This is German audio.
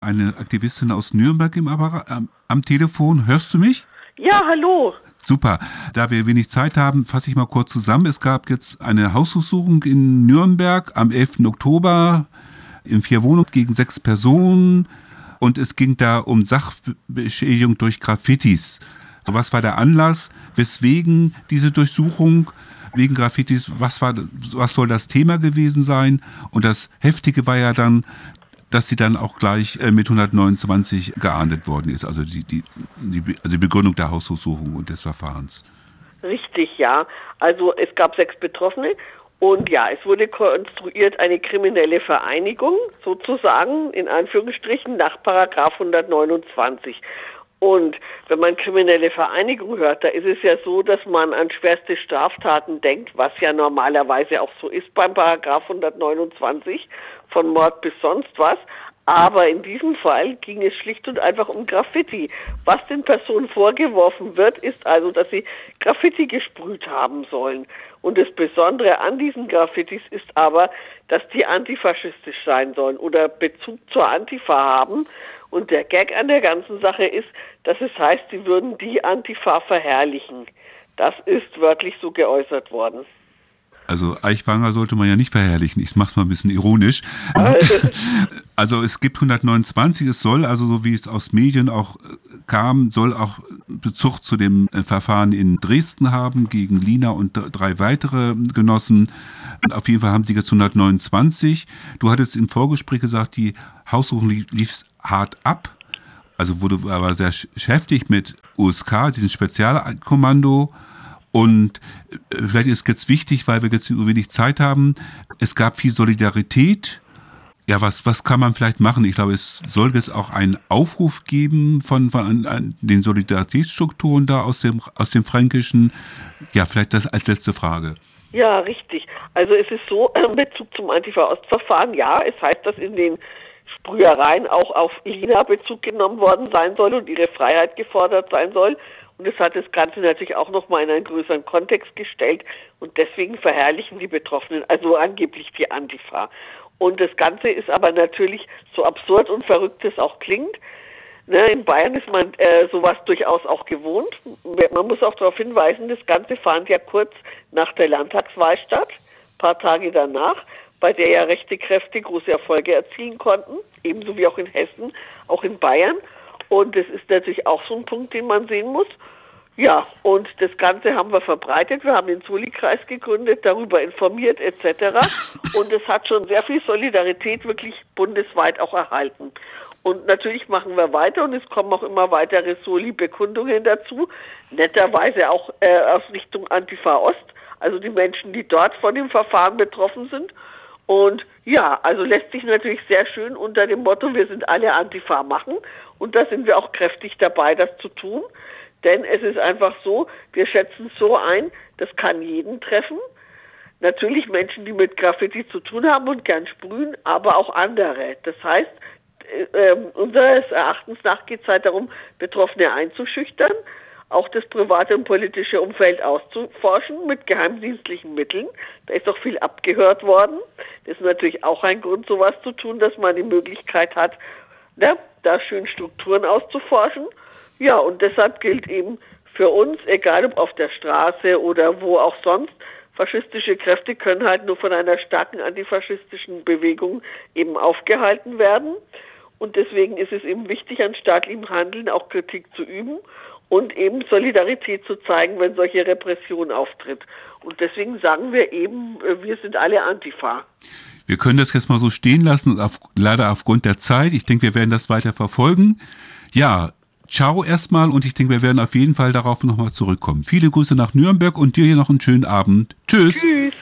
eine Aktivistin aus Nürnberg im Apparat, am, am Telefon. Hörst du mich? Ja, hallo. Super. Da wir wenig Zeit haben, fasse ich mal kurz zusammen. Es gab jetzt eine Hausdurchsuchung in Nürnberg am 11. Oktober in vier Wohnungen gegen sechs Personen und es ging da um Sachbeschädigung durch Graffitis. Was war der Anlass? Weswegen diese Durchsuchung? Wegen Graffitis, was war, was soll das Thema gewesen sein? Und das Heftige war ja dann, dass sie dann auch gleich äh, mit 129 geahndet worden ist, also die, die, die, also die Begründung der Hausdurchsuchung und des Verfahrens. Richtig, ja. Also es gab sechs Betroffene und ja, es wurde konstruiert eine kriminelle Vereinigung, sozusagen, in Anführungsstrichen, nach Paragraph 129. Und wenn man kriminelle Vereinigung hört, da ist es ja so, dass man an schwerste Straftaten denkt, was ja normalerweise auch so ist beim Paragraph 129 von Mord bis sonst was. Aber in diesem Fall ging es schlicht und einfach um Graffiti. Was den Personen vorgeworfen wird, ist also, dass sie Graffiti gesprüht haben sollen. Und das Besondere an diesen Graffitis ist aber, dass die antifaschistisch sein sollen oder Bezug zur Antifa haben. Und der Gag an der ganzen Sache ist, dass es heißt, sie würden die Antifa verherrlichen. Das ist wörtlich so geäußert worden. Also Eichwanger sollte man ja nicht verherrlichen. Ich mache es mal ein bisschen ironisch. Also es gibt 129. Es soll also, so wie es aus Medien auch äh, kam, soll auch Bezug zu dem äh, Verfahren in Dresden haben gegen Lina und drei weitere Genossen. Auf jeden Fall haben sie jetzt 129. Du hattest im Vorgespräch gesagt, die Haussuchung lief hart ab. Also wurde aber sehr heftig mit USK, diesem Spezialkommando. Und äh, vielleicht ist jetzt wichtig, weil wir jetzt so wenig Zeit haben. Es gab viel Solidarität. Ja, was, was kann man vielleicht machen? Ich glaube, es soll jetzt auch einen Aufruf geben von, von an, den Solidaritätsstrukturen da aus dem, aus dem Fränkischen. Ja, vielleicht das als letzte Frage. Ja, richtig. Also es ist so, in Bezug zum Antifa-Ost-Verfahren, ja, es heißt, dass in den Sprühereien auch auf Lina Bezug genommen worden sein soll und ihre Freiheit gefordert sein soll. Und es hat das Ganze natürlich auch nochmal in einen größeren Kontext gestellt und deswegen verherrlichen die Betroffenen, also angeblich die Antifa. Und das Ganze ist aber natürlich so absurd und verrückt es auch klingt. Ne, in Bayern ist man äh, sowas durchaus auch gewohnt. Man muss auch darauf hinweisen, das Ganze fand ja kurz nach der Landtagswahl statt, paar Tage danach, bei der ja rechte Kräfte große Erfolge erzielen konnten, ebenso wie auch in Hessen, auch in Bayern. Und das ist natürlich auch so ein Punkt, den man sehen muss. Ja, und das Ganze haben wir verbreitet. Wir haben den Soli-Kreis gegründet, darüber informiert etc. Und es hat schon sehr viel Solidarität wirklich bundesweit auch erhalten. Und natürlich machen wir weiter und es kommen auch immer weitere Soli-Bekundungen dazu. Netterweise auch äh, aus Richtung Antifa Ost, also die Menschen, die dort von dem Verfahren betroffen sind. Und ja, also lässt sich natürlich sehr schön unter dem Motto, wir sind alle Antifa machen. Und da sind wir auch kräftig dabei, das zu tun. Denn es ist einfach so, wir schätzen so ein, das kann jeden treffen. Natürlich Menschen, die mit Graffiti zu tun haben und gern sprühen, aber auch andere. Das heißt, äh, unseres Erachtens nach geht es halt darum, Betroffene einzuschüchtern, auch das private und politische Umfeld auszuforschen mit geheimdienstlichen Mitteln. Da ist auch viel abgehört worden. Das ist natürlich auch ein Grund, sowas zu tun, dass man die Möglichkeit hat, ne, da schön Strukturen auszuforschen. Ja, und deshalb gilt eben für uns, egal ob auf der Straße oder wo auch sonst, faschistische Kräfte können halt nur von einer starken antifaschistischen Bewegung eben aufgehalten werden. Und deswegen ist es eben wichtig, an staatlichem Handeln auch Kritik zu üben und eben Solidarität zu zeigen, wenn solche Repression auftritt. Und deswegen sagen wir eben, äh, wir sind alle Antifa. Wir können das jetzt mal so stehen lassen, auf, leider aufgrund der Zeit. Ich denke, wir werden das weiter verfolgen. Ja, ciao erstmal und ich denke, wir werden auf jeden Fall darauf nochmal zurückkommen. Viele Grüße nach Nürnberg und dir hier noch einen schönen Abend. Tschüss. Tschüss.